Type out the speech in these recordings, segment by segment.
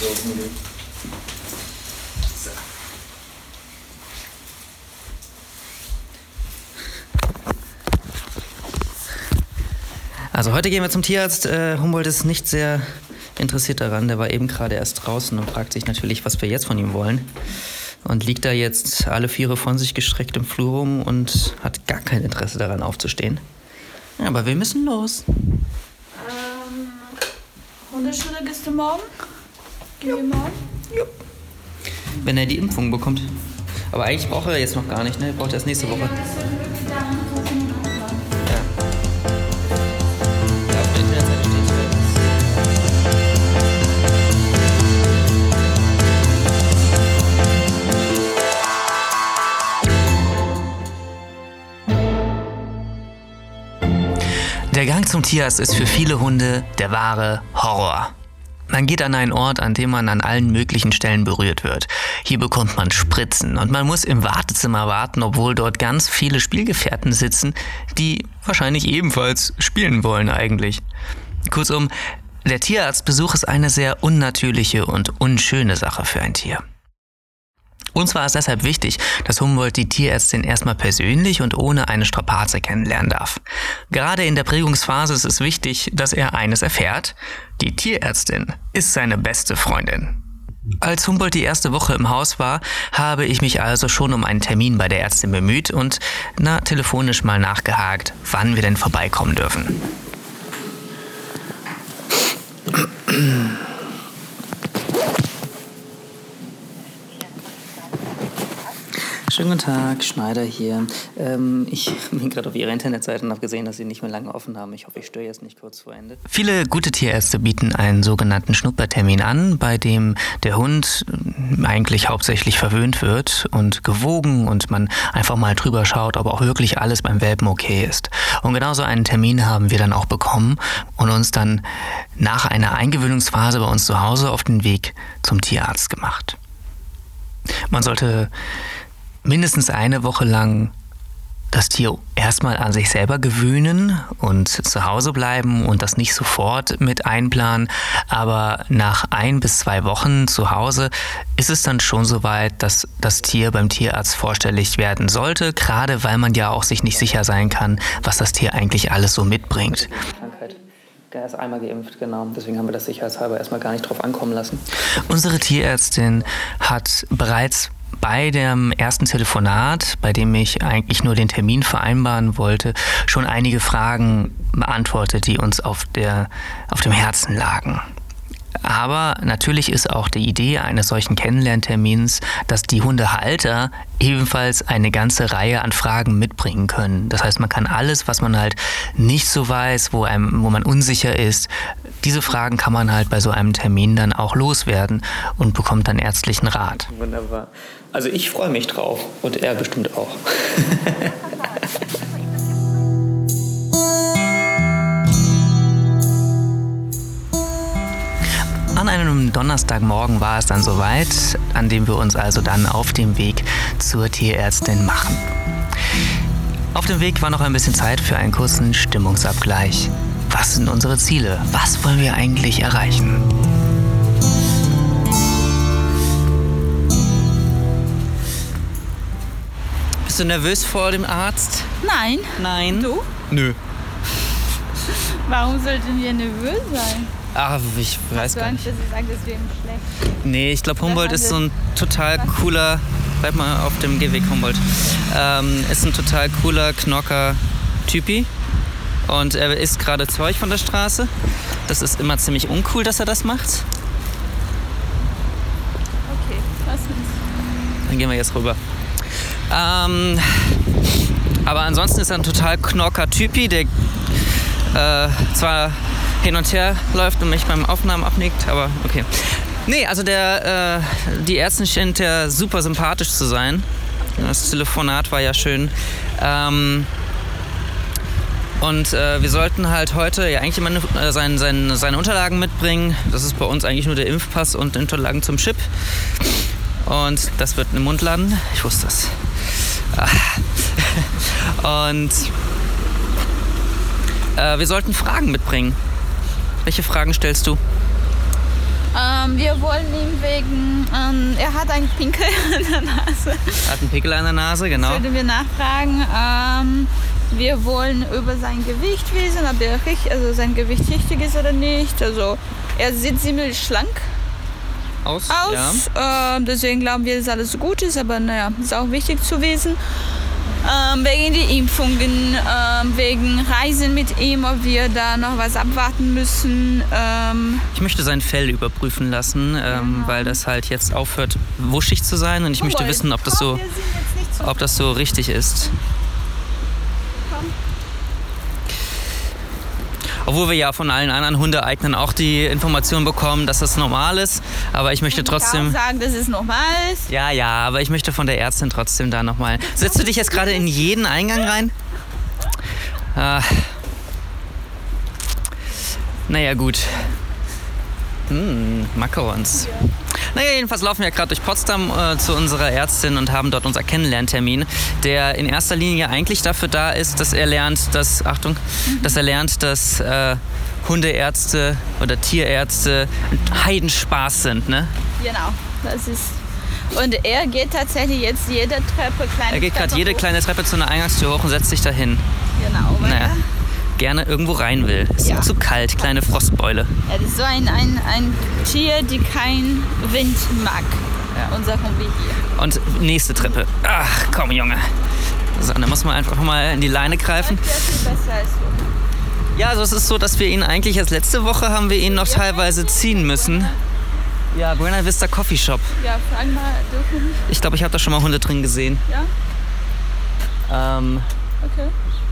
So, Hundi. So. Also heute gehen wir zum Tierarzt. Äh, Humboldt ist nicht sehr interessiert daran. Der war eben gerade erst draußen und fragt sich natürlich, was wir jetzt von ihm wollen. Und liegt da jetzt alle Viere von sich gestreckt im Flur rum und hat gar kein Interesse daran aufzustehen. Ja, aber wir müssen los. Ähm, Hundeschule gehst du morgen? Gehen wir morgen? Ja. Wenn er die Impfung bekommt. Aber eigentlich braucht er jetzt noch gar nicht, ne? Er braucht erst nächste Woche. Ja, das wird wirklich da nach 20 Minuten kommen. Ja. Ja, auf der Internetseite steht hier. Der Gang zum Tierarzt ist für viele Hunde der wahre Horror. Man geht an einen Ort, an dem man an allen möglichen Stellen berührt wird. Hier bekommt man Spritzen und man muss im Wartezimmer warten, obwohl dort ganz viele Spielgefährten sitzen, die wahrscheinlich ebenfalls spielen wollen eigentlich. Kurzum, der Tierarztbesuch ist eine sehr unnatürliche und unschöne Sache für ein Tier. Uns war es deshalb wichtig, dass Humboldt die Tierärztin erstmal persönlich und ohne eine Strapaze kennenlernen darf. Gerade in der Prägungsphase ist es wichtig, dass er eines erfährt. Die Tierärztin ist seine beste Freundin. Als Humboldt die erste Woche im Haus war, habe ich mich also schon um einen Termin bei der Ärztin bemüht und na, telefonisch mal nachgehakt, wann wir denn vorbeikommen dürfen. Schönen guten Tag, Schneider hier. Ähm, ich bin gerade auf Ihrer Internetseite und habe gesehen, dass Sie nicht mehr lange offen haben. Ich hoffe, ich störe jetzt nicht kurz vor Ende. Viele gute Tierärzte bieten einen sogenannten Schnuppertermin an, bei dem der Hund äh, eigentlich hauptsächlich verwöhnt wird und gewogen und man einfach mal drüber schaut, ob auch wirklich alles beim Welpen okay ist. Und genauso einen Termin haben wir dann auch bekommen und uns dann nach einer Eingewöhnungsphase bei uns zu Hause auf den Weg zum Tierarzt gemacht. Man sollte mindestens eine Woche lang das Tier erstmal an sich selber gewöhnen und zu Hause bleiben und das nicht sofort mit einplanen. Aber nach ein bis zwei Wochen zu Hause ist es dann schon soweit, dass das Tier beim Tierarzt vorstellig werden sollte, gerade weil man ja auch sich nicht sicher sein kann, was das Tier eigentlich alles so mitbringt. Krankheit. Er ist einmal geimpft, genau. Deswegen haben wir das sicherheitshalber erstmal gar nicht drauf ankommen lassen. Unsere Tierärztin hat bereits bei dem ersten Telefonat, bei dem ich eigentlich nur den Termin vereinbaren wollte, schon einige Fragen beantwortet, die uns auf, der, auf dem Herzen lagen. Aber natürlich ist auch die Idee eines solchen Kennenlerntermins, dass die Hundehalter ebenfalls eine ganze Reihe an Fragen mitbringen können. Das heißt, man kann alles, was man halt nicht so weiß, wo, einem, wo man unsicher ist, diese Fragen kann man halt bei so einem Termin dann auch loswerden und bekommt dann ärztlichen Rat. Wunderbar. Also ich freue mich drauf und er bestimmt auch. An einem Donnerstagmorgen war es dann soweit, an dem wir uns also dann auf dem Weg zur Tierärztin machen. Auf dem Weg war noch ein bisschen Zeit für einen kurzen Stimmungsabgleich. Was sind unsere Ziele? Was wollen wir eigentlich erreichen? Bist du nervös vor dem Arzt? Nein. Nein. Du? Nö. Warum sollten wir nervös sein? Ach, ich weiß gar Angst, nicht. dass ich sage, das wäre ihm schlecht? Nee, ich glaube, Humboldt ist so ein total cooler. Bleib mal auf dem Gehweg, Humboldt. Ähm, ist ein total cooler Knocker Typi. Und er isst gerade Zeug von der Straße. Das ist immer ziemlich uncool, dass er das macht. Okay, lass uns. Dann gehen wir jetzt rüber. Ähm, aber ansonsten ist er ein total knocker Typi, der äh, zwar hin und her läuft und mich beim Aufnahmen abnickt, aber okay. Nee, also der, äh, die Ärztin scheint ja super sympathisch zu sein. Das Telefonat war ja schön. Ähm, und äh, wir sollten halt heute ja eigentlich immer äh, sein, sein, seine Unterlagen mitbringen. Das ist bei uns eigentlich nur der Impfpass und Unterlagen zum Chip. Und das wird im Mund landen. Ich wusste es. Und äh, wir sollten Fragen mitbringen. Welche Fragen stellst du? Ähm, wir wollen ihn wegen, ähm, er hat einen Pinkel an der Nase. Er hat einen Pickel an der Nase, genau. Würden wir nachfragen. Ähm, wir wollen über sein Gewicht wissen, ob er richtig, also sein Gewicht richtig ist oder nicht. Also er sieht ziemlich schlank aus. aus. Ja. Äh, deswegen glauben wir, dass alles gut ist, aber naja, ist auch wichtig zu wissen. Ähm, wegen die Impfungen, ähm, wegen Reisen mit ihm, ob wir da noch was abwarten müssen. Ähm ich möchte sein Fell überprüfen lassen, ähm, genau. weil das halt jetzt aufhört, wuschig zu sein und ich oh, möchte wissen, ob das so, ob das so richtig ist. Obwohl wir ja von allen anderen Hundeeignern auch die Information bekommen, dass das normal ist. Aber ich möchte trotzdem. Ich sagen, dass es normal ist. Ja, ja, aber ich möchte von der Ärztin trotzdem da nochmal. Setzt du dich jetzt gerade in jeden Eingang rein? Ah. Naja, gut. Hm, Macarons. Ja. Naja, jedenfalls laufen wir gerade durch Potsdam äh, zu unserer Ärztin und haben dort unser Kennenlerntermin, der in erster Linie eigentlich dafür da ist, dass er lernt, dass, Achtung, mhm. dass er lernt, dass äh, Hundeärzte oder Tierärzte Heidenspaß sind, ne? Genau, das ist und er geht tatsächlich jetzt jede Treppe kleine Er geht gerade jede kleine Treppe zu einer Eingangstür hoch und setzt sich dahin. Genau, weil naja gerne irgendwo rein will. Ist ja. zu kalt, kleine Frostbeule. Ja, das ist so ein, ein, ein Tier, die kein Wind mag. Ja. Sagen wir hier. Und nächste Treppe. Ach, komm, Junge. So, dann muss man einfach mal in die Leine greifen. Ja, also es ist so, dass wir ihn eigentlich erst letzte Woche haben wir ihn noch teilweise ziehen müssen. Ja, Buena Vista Coffee Shop. Ja, fragen mal, dürfen. Ich glaube, ich habe da schon mal Hunde drin gesehen. Ja? Ähm, okay.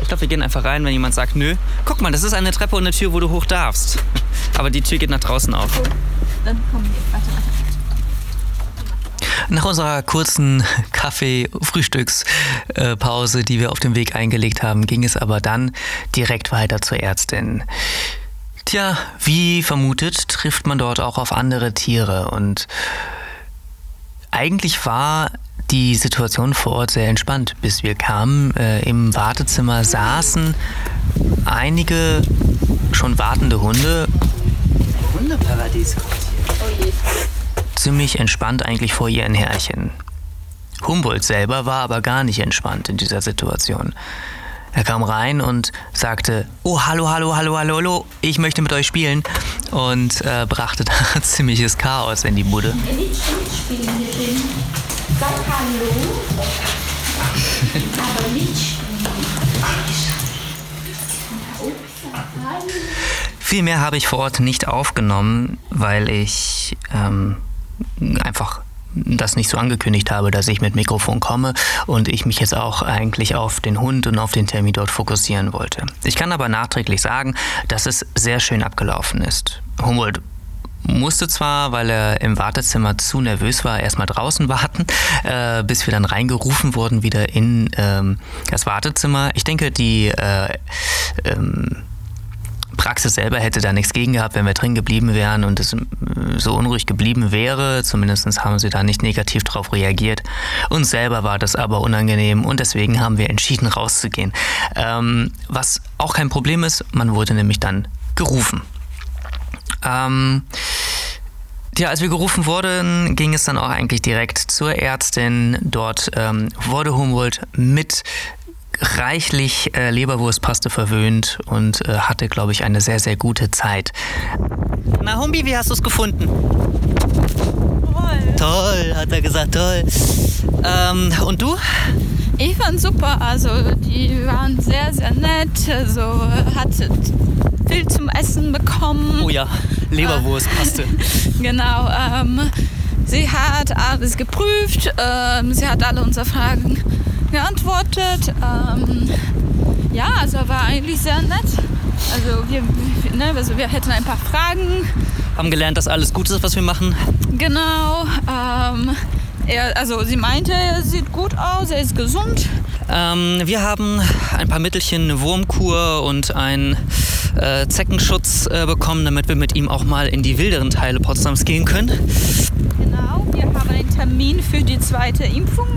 Ich glaube, wir gehen einfach rein, wenn jemand sagt, nö. Guck mal, das ist eine Treppe und eine Tür, wo du hoch darfst. Aber die Tür geht nach draußen auf. Dann kommen wir. Warte, warte. Nach unserer kurzen Kaffee-Frühstückspause, die wir auf dem Weg eingelegt haben, ging es aber dann direkt weiter zur Ärztin. Tja, wie vermutet, trifft man dort auch auf andere Tiere und eigentlich war die Situation vor Ort sehr entspannt, bis wir kamen. Äh, Im Wartezimmer saßen einige schon wartende Hunde. Hundeparadies Ziemlich entspannt eigentlich vor ihren Herrchen. Humboldt selber war aber gar nicht entspannt in dieser Situation. Er kam rein und sagte, oh, hallo, hallo, hallo, hallo, hallo, ich möchte mit euch spielen und äh, brachte da ziemliches Chaos in die Bude. Sag Hallo. Aber nicht Viel mehr habe ich vor Ort nicht aufgenommen, weil ich ähm, einfach das nicht so angekündigt habe, dass ich mit Mikrofon komme und ich mich jetzt auch eigentlich auf den Hund und auf den Termin dort fokussieren wollte. Ich kann aber nachträglich sagen, dass es sehr schön abgelaufen ist. Humboldt musste zwar, weil er im Wartezimmer zu nervös war, erstmal draußen warten, äh, bis wir dann reingerufen wurden wieder in ähm, das Wartezimmer. Ich denke, die äh, ähm, Praxis selber hätte da nichts gegen gehabt, wenn wir drin geblieben wären und es äh, so unruhig geblieben wäre. Zumindest haben sie da nicht negativ darauf reagiert. Uns selber war das aber unangenehm und deswegen haben wir entschieden, rauszugehen. Ähm, was auch kein Problem ist, man wurde nämlich dann gerufen. Ähm, ja, als wir gerufen wurden, ging es dann auch eigentlich direkt zur Ärztin. Dort ähm, wurde Humboldt mit reichlich äh, Leberwurstpaste verwöhnt und äh, hatte, glaube ich, eine sehr, sehr gute Zeit. Na, Humbi, wie hast du es gefunden? Toll. Toll, hat er gesagt, toll. Ähm, und du? Ich fand super, also die waren sehr, sehr nett, also hatte viel zum Essen bekommen. Oh ja, Leberwurstpaste. Äh, genau, ähm, sie hat alles geprüft, ähm, sie hat alle unsere Fragen geantwortet. Ähm, ja, also war eigentlich sehr nett. Also wir, ne, also wir hätten ein paar Fragen. Haben gelernt, dass alles gut ist, was wir machen. Genau. Ähm, er, also sie meinte, er sieht gut aus, er ist gesund. Ähm, wir haben ein paar Mittelchen, eine Wurmkur und einen äh, Zeckenschutz äh, bekommen, damit wir mit ihm auch mal in die wilderen Teile Potsdams gehen können. Genau, wir haben einen Termin für die zweite Impfung.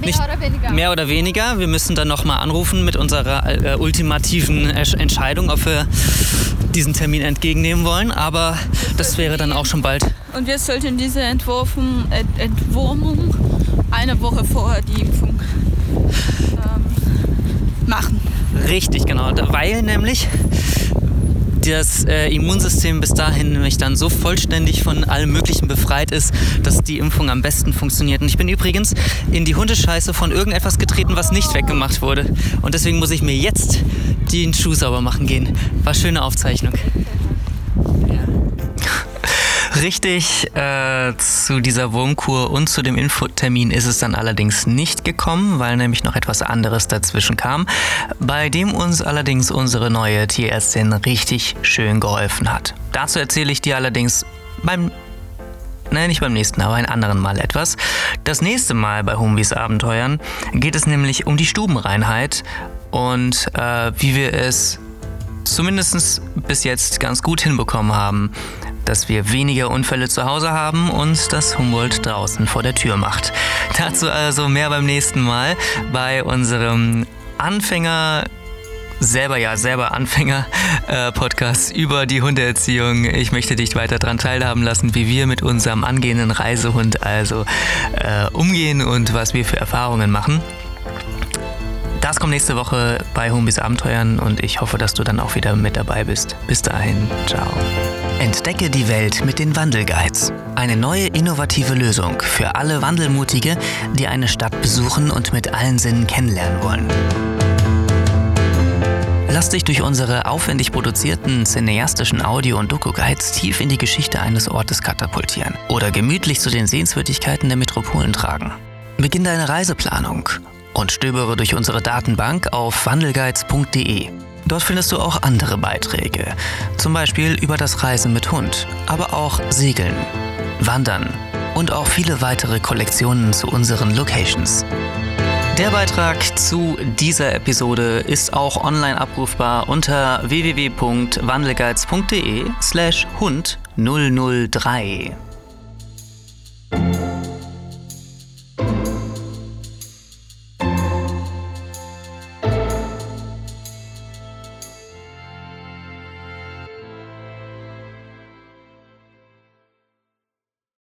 Mehr oder weniger. Mehr oder weniger. Wir müssen dann nochmal anrufen mit unserer äh, ultimativen Entscheidung, ob wir diesen Termin entgegennehmen wollen. Aber das wäre dann auch schon bald. Und wir sollten diese Entwurfen, Ent Entwurmung eine Woche vor die Impfung ähm, machen. Richtig, genau. Weil nämlich das äh, Immunsystem bis dahin nämlich dann so vollständig von allem Möglichen befreit ist, dass die Impfung am besten funktioniert. Und ich bin übrigens in die Hundescheiße von irgendetwas getreten, was nicht weggemacht wurde. Und deswegen muss ich mir jetzt den Schuh sauber machen gehen. War schöne Aufzeichnung. Richtig äh, zu dieser Wurmkur und zu dem Infotermin ist es dann allerdings nicht gekommen, weil nämlich noch etwas anderes dazwischen kam, bei dem uns allerdings unsere neue Tierärztin richtig schön geholfen hat. Dazu erzähle ich dir allerdings beim Nein, nicht beim nächsten, aber ein anderen Mal etwas. Das nächste Mal bei Humbis Abenteuern geht es nämlich um die Stubenreinheit und äh, wie wir es zumindest bis jetzt ganz gut hinbekommen haben, dass wir weniger Unfälle zu Hause haben und dass Humboldt draußen vor der Tür macht. Dazu also mehr beim nächsten Mal bei unserem Anfänger selber ja selber Anfänger äh, Podcast über die Hundeerziehung. Ich möchte dich weiter daran teilhaben lassen, wie wir mit unserem angehenden Reisehund also äh, umgehen und was wir für Erfahrungen machen. Das kommt nächste Woche bei Humbis Abenteuern und ich hoffe, dass du dann auch wieder mit dabei bist. Bis dahin, ciao. Entdecke die Welt mit den Wandelguides. Eine neue innovative Lösung für alle Wandelmutige, die eine Stadt besuchen und mit allen Sinnen kennenlernen wollen. Lass dich durch unsere aufwendig produzierten cineastischen Audio- und Doku-Guides tief in die Geschichte eines Ortes katapultieren oder gemütlich zu den Sehenswürdigkeiten der Metropolen tragen. Beginn deine Reiseplanung und stöbere durch unsere Datenbank auf wandelguides.de. Dort findest du auch andere Beiträge, zum Beispiel über das Reisen mit Hund, aber auch Segeln, Wandern und auch viele weitere Kollektionen zu unseren Locations. Der Beitrag zu dieser Episode ist auch online abrufbar unter www.wandelguides.de slash Hund 003.